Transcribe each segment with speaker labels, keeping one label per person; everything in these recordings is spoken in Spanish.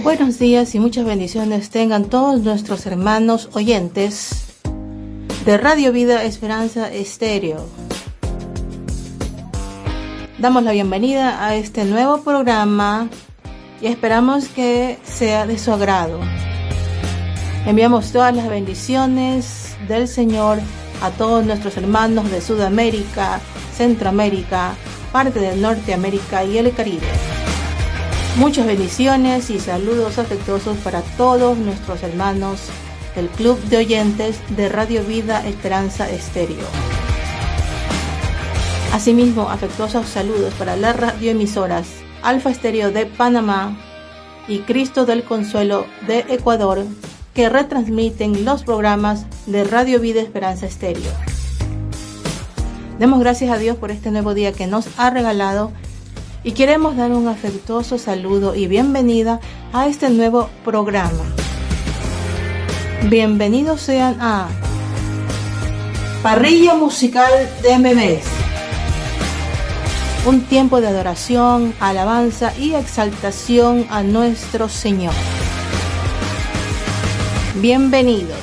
Speaker 1: Buenos días y muchas bendiciones tengan todos nuestros hermanos oyentes de Radio Vida Esperanza Estéreo. Damos la bienvenida a este nuevo programa y esperamos que sea de su agrado. Enviamos todas las bendiciones del Señor a todos nuestros hermanos de Sudamérica, Centroamérica, parte de Norteamérica y el Caribe. Muchas bendiciones y saludos afectuosos para todos nuestros hermanos del Club de Oyentes de Radio Vida Esperanza Estéreo. Asimismo, afectuosos saludos para las radioemisoras Alfa Estéreo de Panamá y Cristo del Consuelo de Ecuador que retransmiten los programas de Radio Vida Esperanza Estéreo. Demos gracias a Dios por este nuevo día que nos ha regalado y queremos dar un afectuoso saludo y bienvenida a este nuevo programa. Bienvenidos sean a Parrilla Musical de MMS. Un tiempo de adoración, alabanza y exaltación a nuestro Señor. Bienvenidos.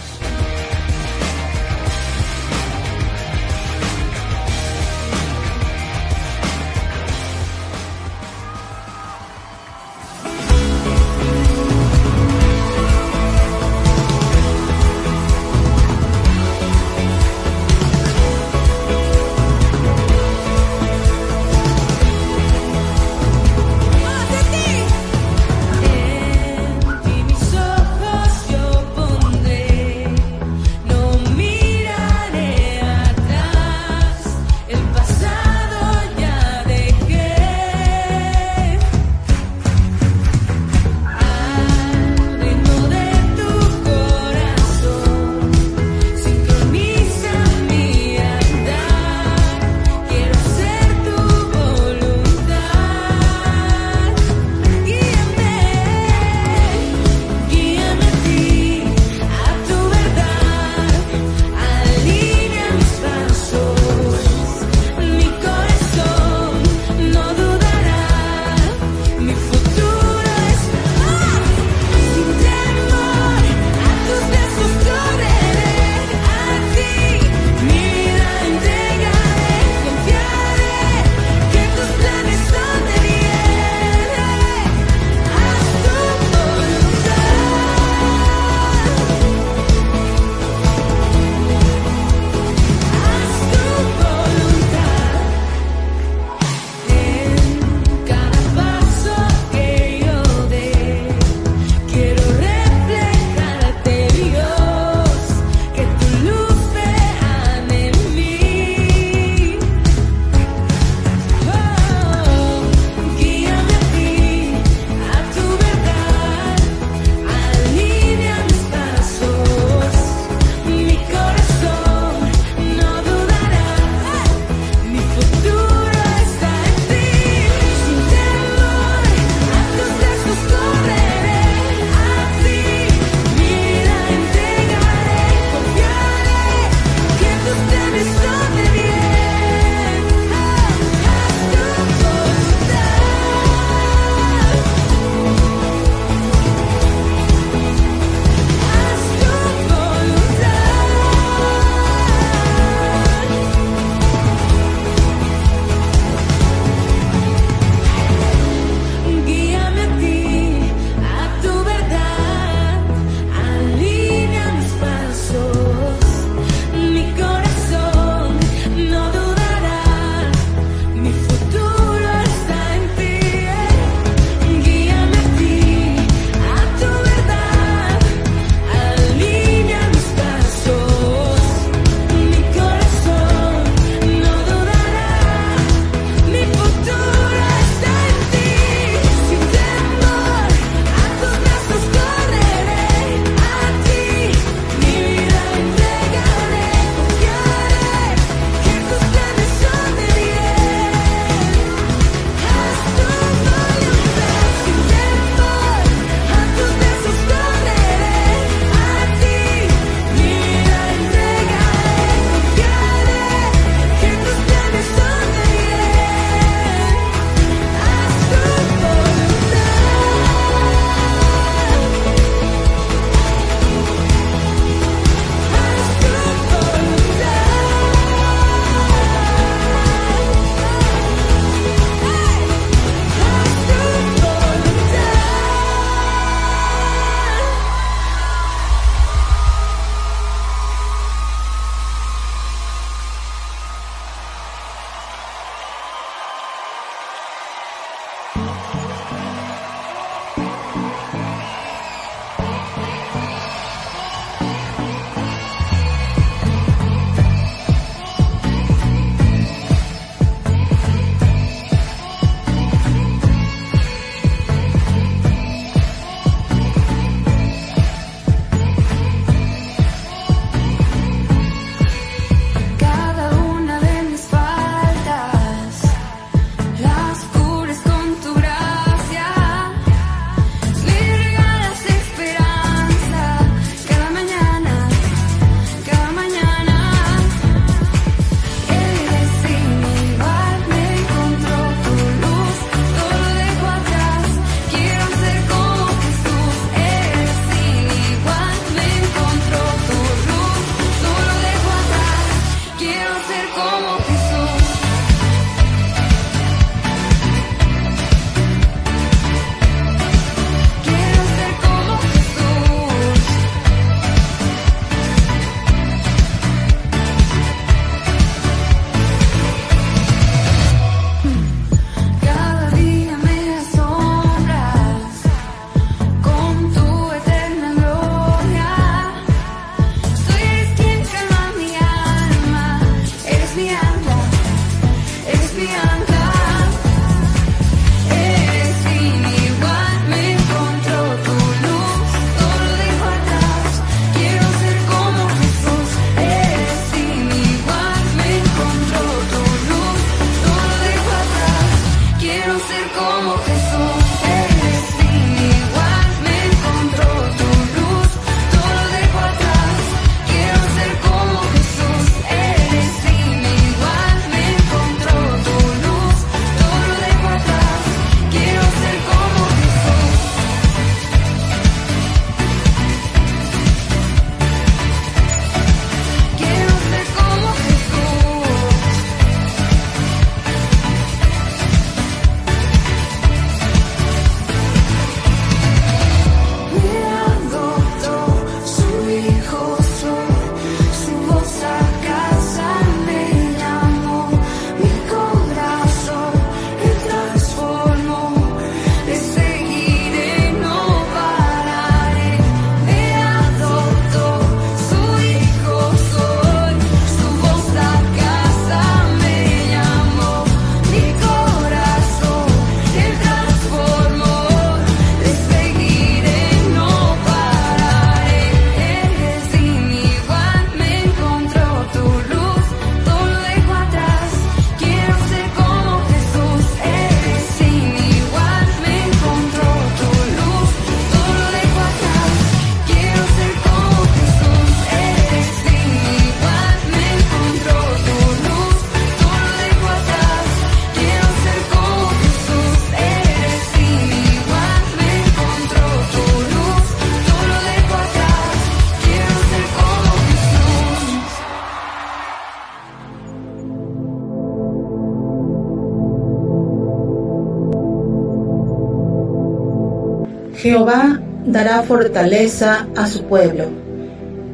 Speaker 2: Dará fortaleza a su pueblo.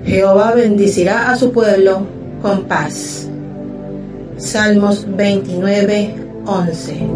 Speaker 2: Jehová bendicirá a su pueblo con paz. Salmos 29, 11.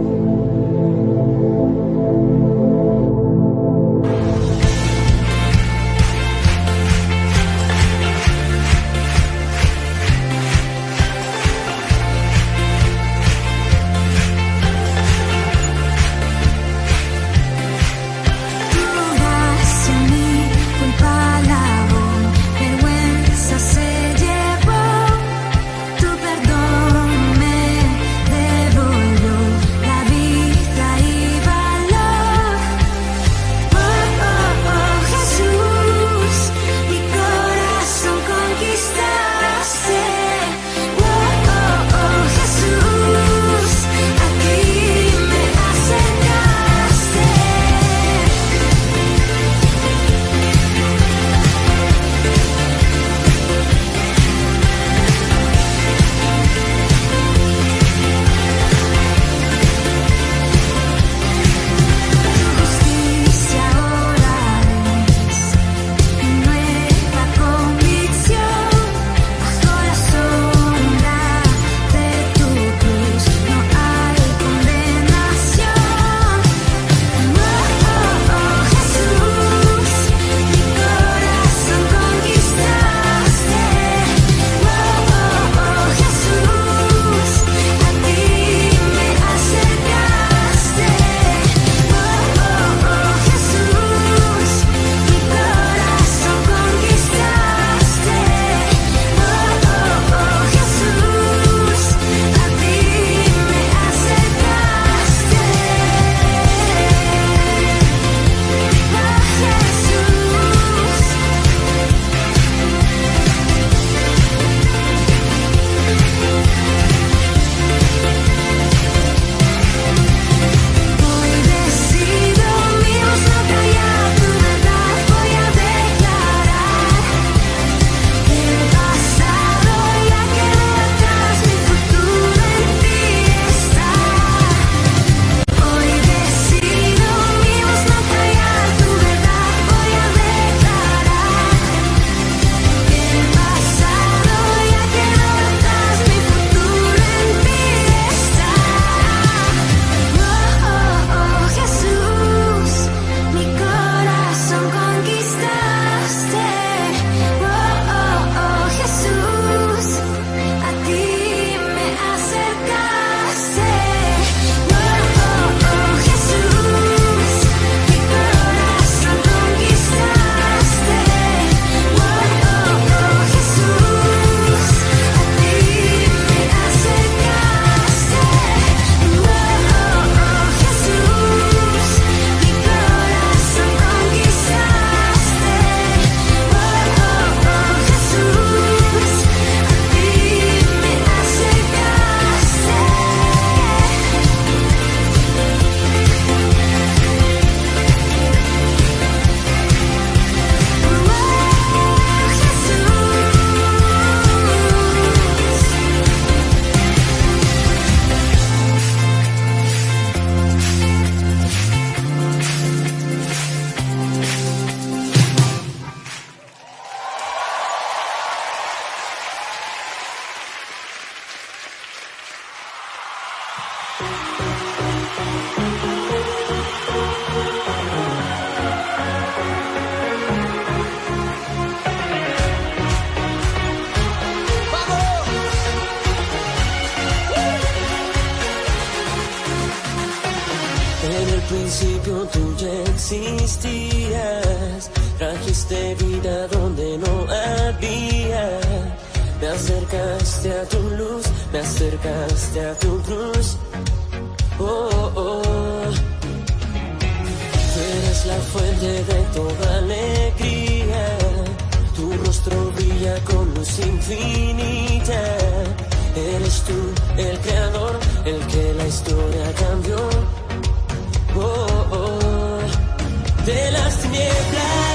Speaker 3: nuestro brilla con luz infinita. Eres tú el creador, el que la historia cambió. Oh, oh, oh. de las tinieblas.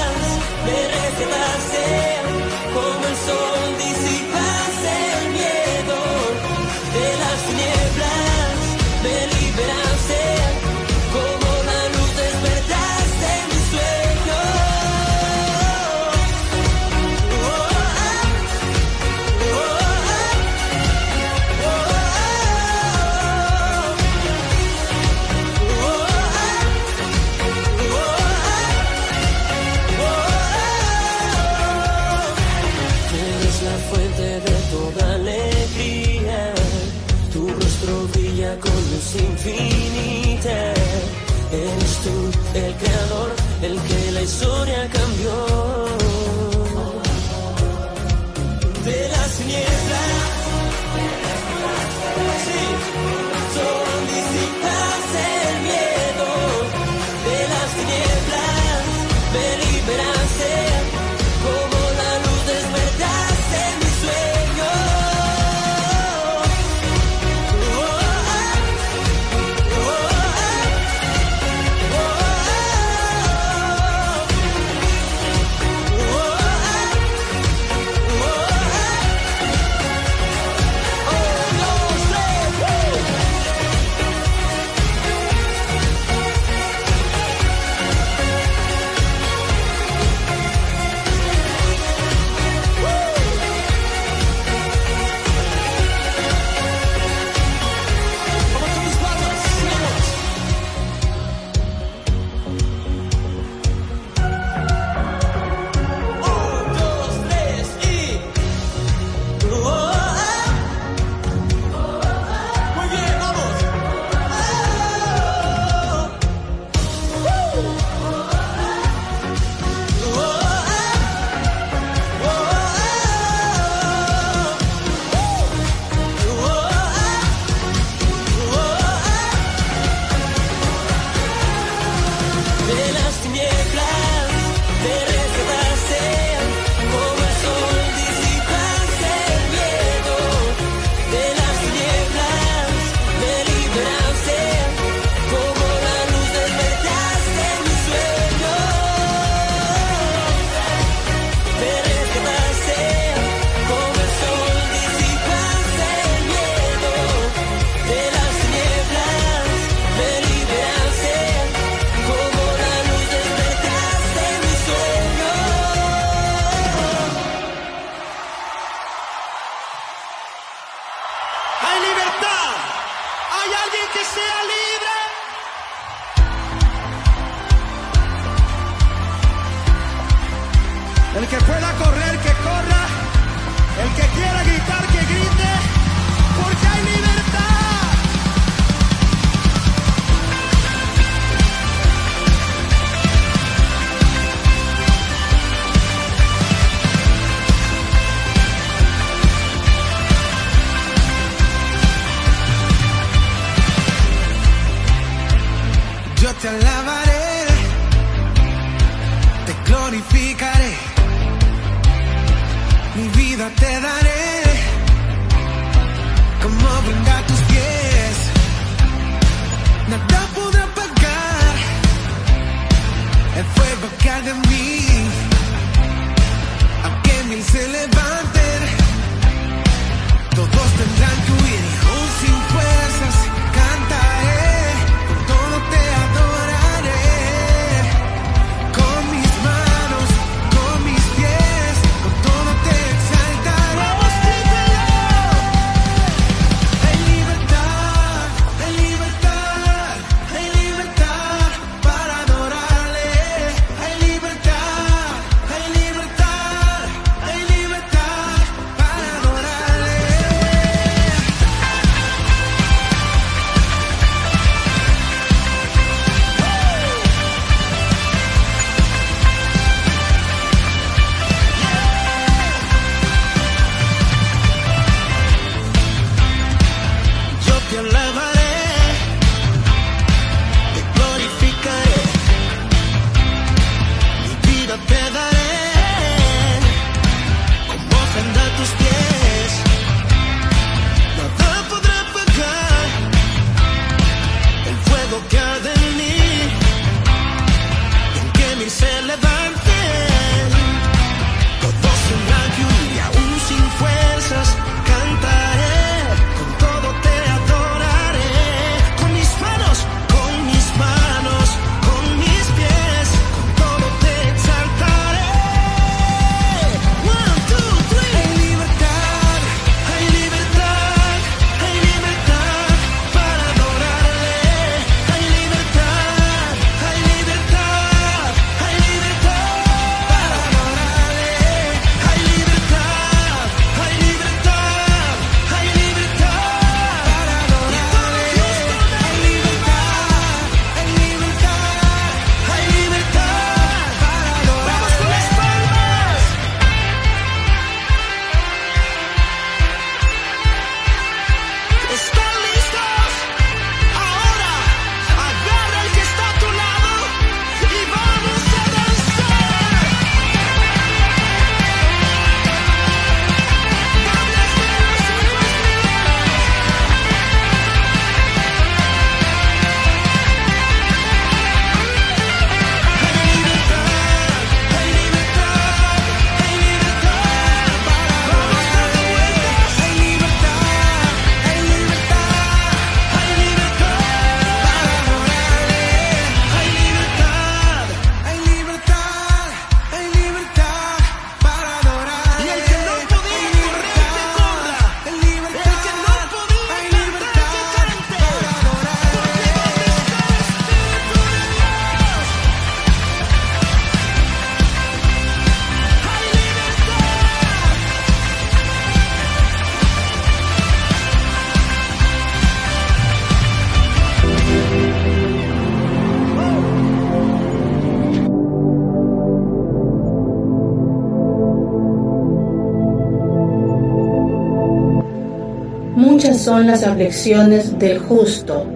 Speaker 1: son las aflicciones del justo,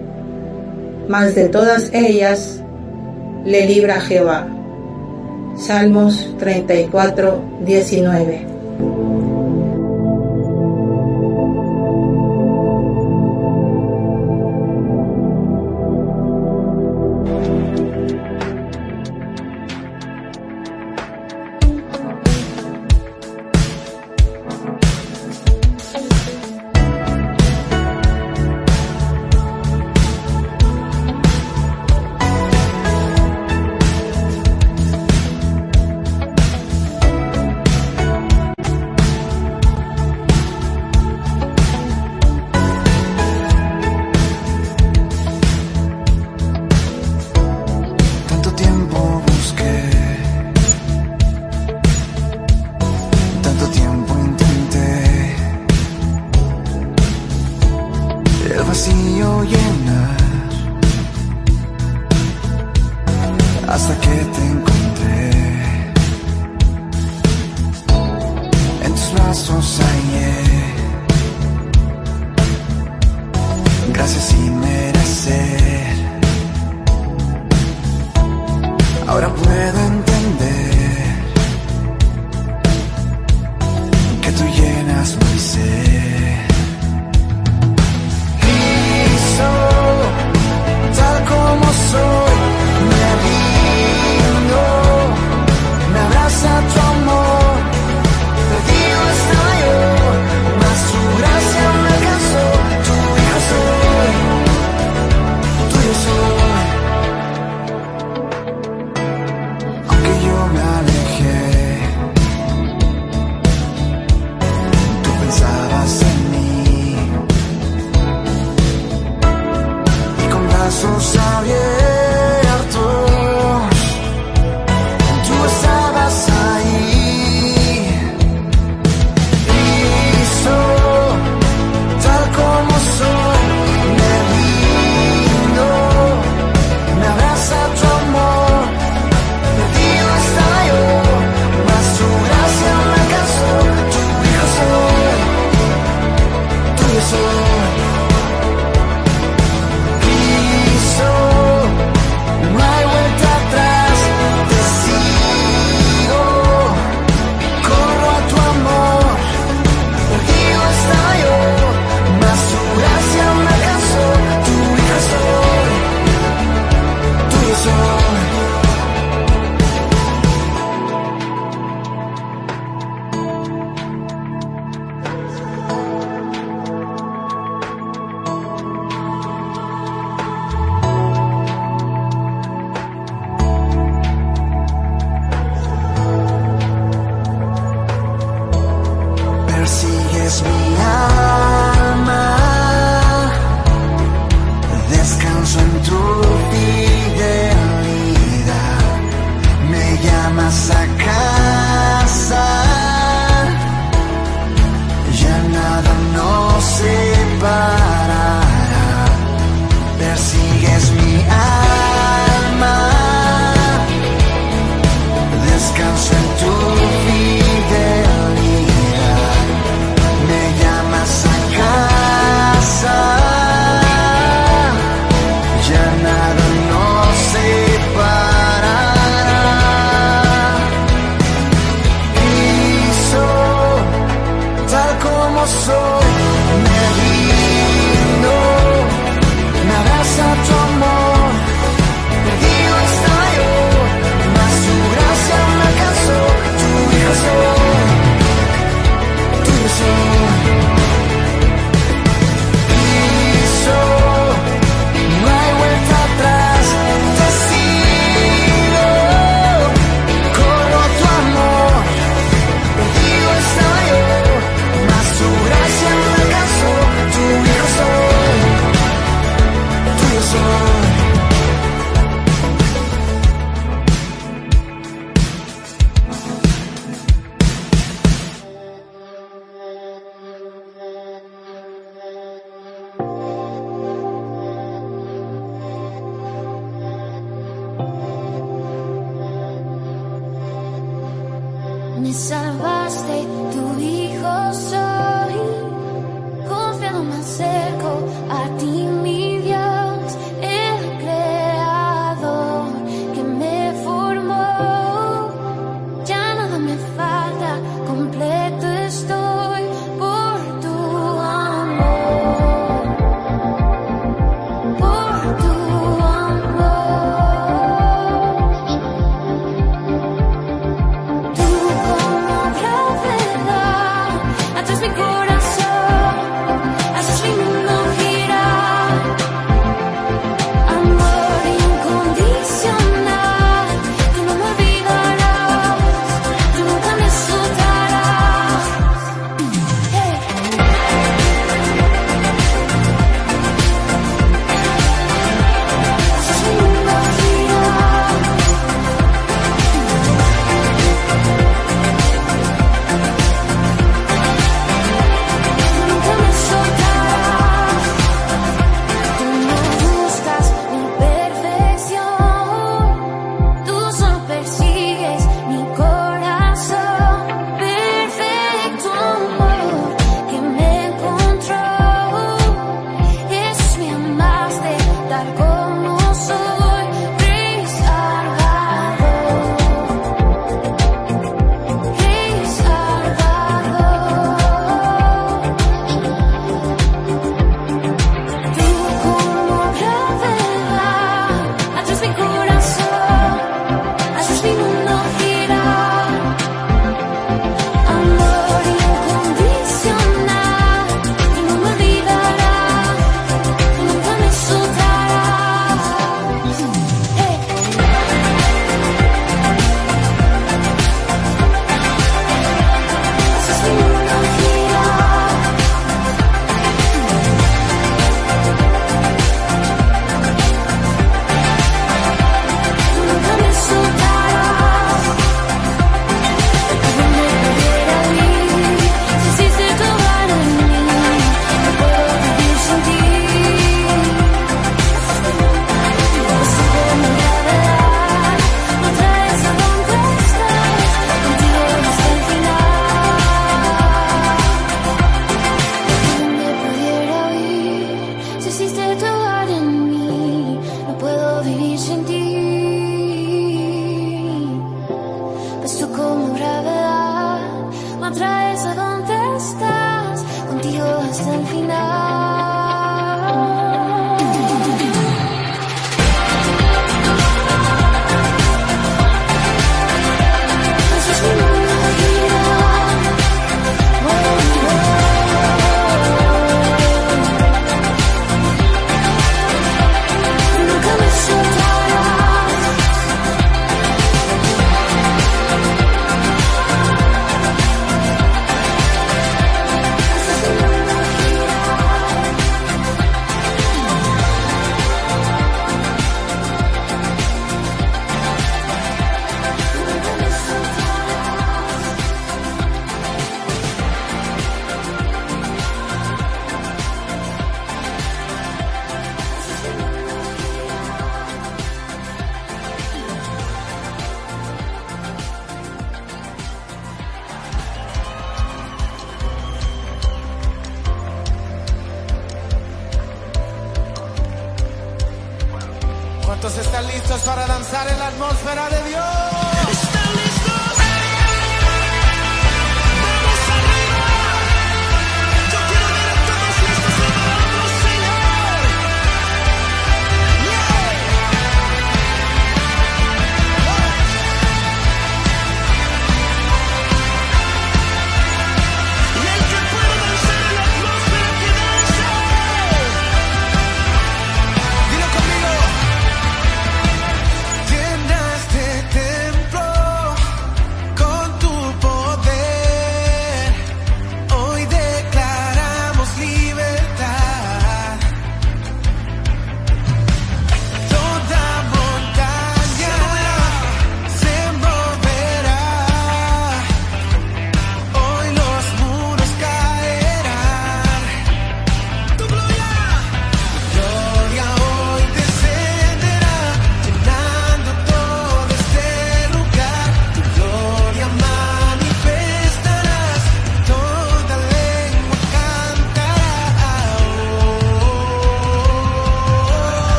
Speaker 1: mas de todas ellas le libra Jehová. Salmos 34, 19.
Speaker 4: I'm planning mi
Speaker 2: salvaste tu vida.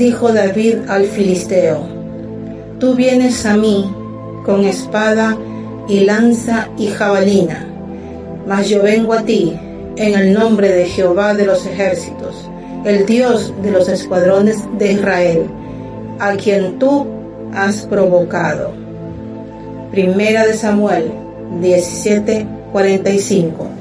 Speaker 1: dijo David al filisteo, Tú vienes a mí con espada y lanza y jabalina, mas yo vengo a ti en el nombre de Jehová de los ejércitos, el Dios de los escuadrones de Israel, a quien tú has provocado. Primera de Samuel 17:45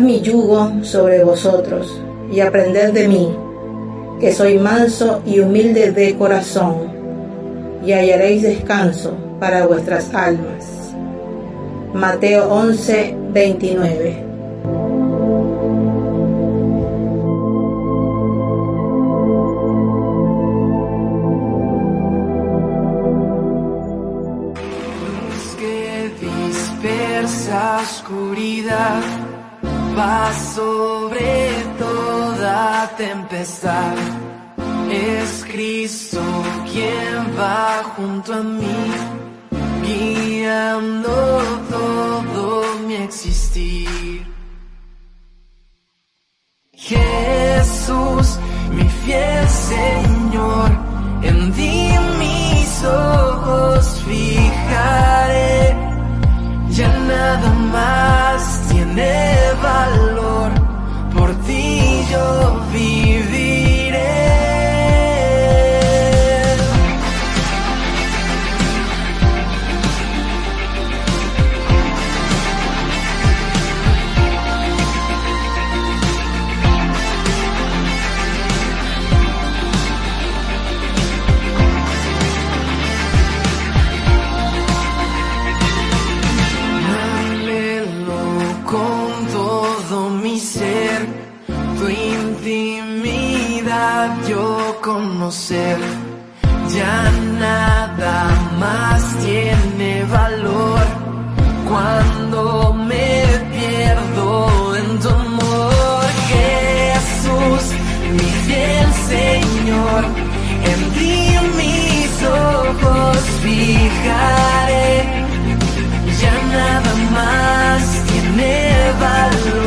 Speaker 1: Mi yugo sobre vosotros y aprended de mí, que soy manso y humilde de corazón, y hallaréis descanso para vuestras almas. Mateo 11, 29.
Speaker 3: Luz que dispersa oscuridad, va sobre toda tempestad. Es Cristo quien va junto a mí, guiando todo mi existir. Jesús, mi fiel Señor, en ti mis ojos fijaré. Ya nada más tiene yo Ya nada más tiene valor cuando me pierdo en tu amor, Jesús, mi fiel Señor. En ti mis ojos fijaré. Ya nada más tiene valor,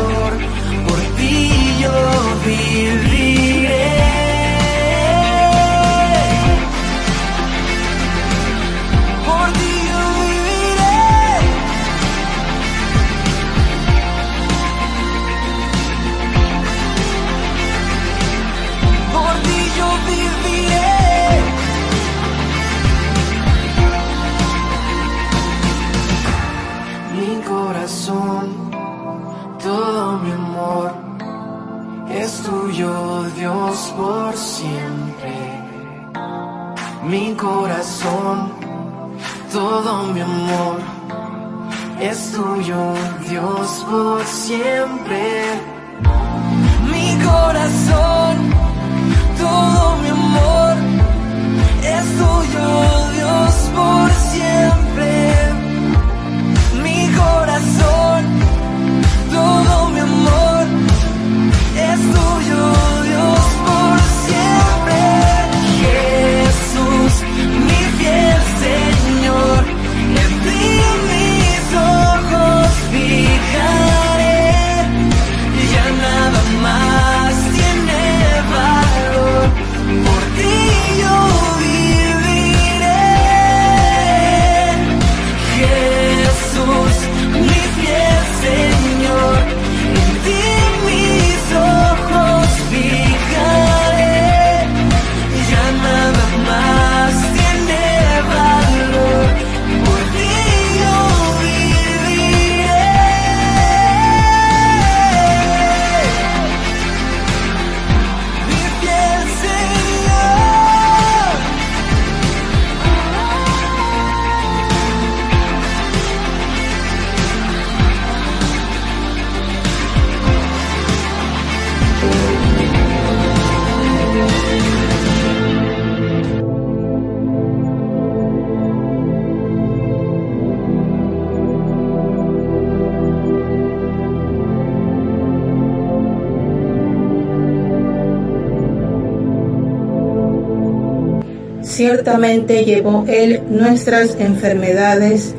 Speaker 5: Ciertamente llevó Él nuestras enfermedades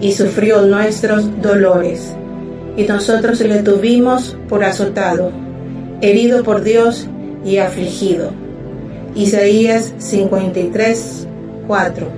Speaker 5: y sufrió nuestros dolores. Y nosotros le tuvimos por azotado, herido por Dios y afligido. Isaías 53, 4.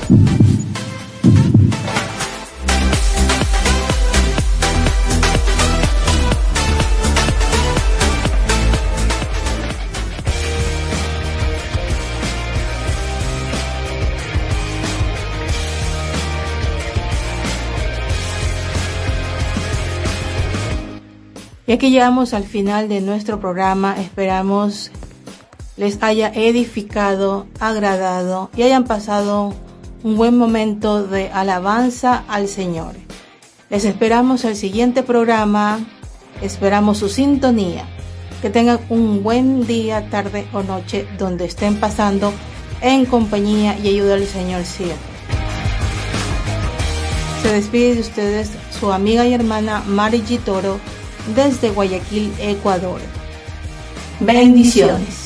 Speaker 1: Y aquí llegamos al final de nuestro programa. Esperamos les haya edificado, agradado y hayan pasado un buen momento de alabanza al Señor. Les esperamos al siguiente programa. Esperamos su sintonía. Que tengan un buen día, tarde o noche donde estén pasando en compañía y ayuda del Señor siempre. Se despide de ustedes su amiga y hermana Mari G. Toro desde Guayaquil, Ecuador. Bendiciones.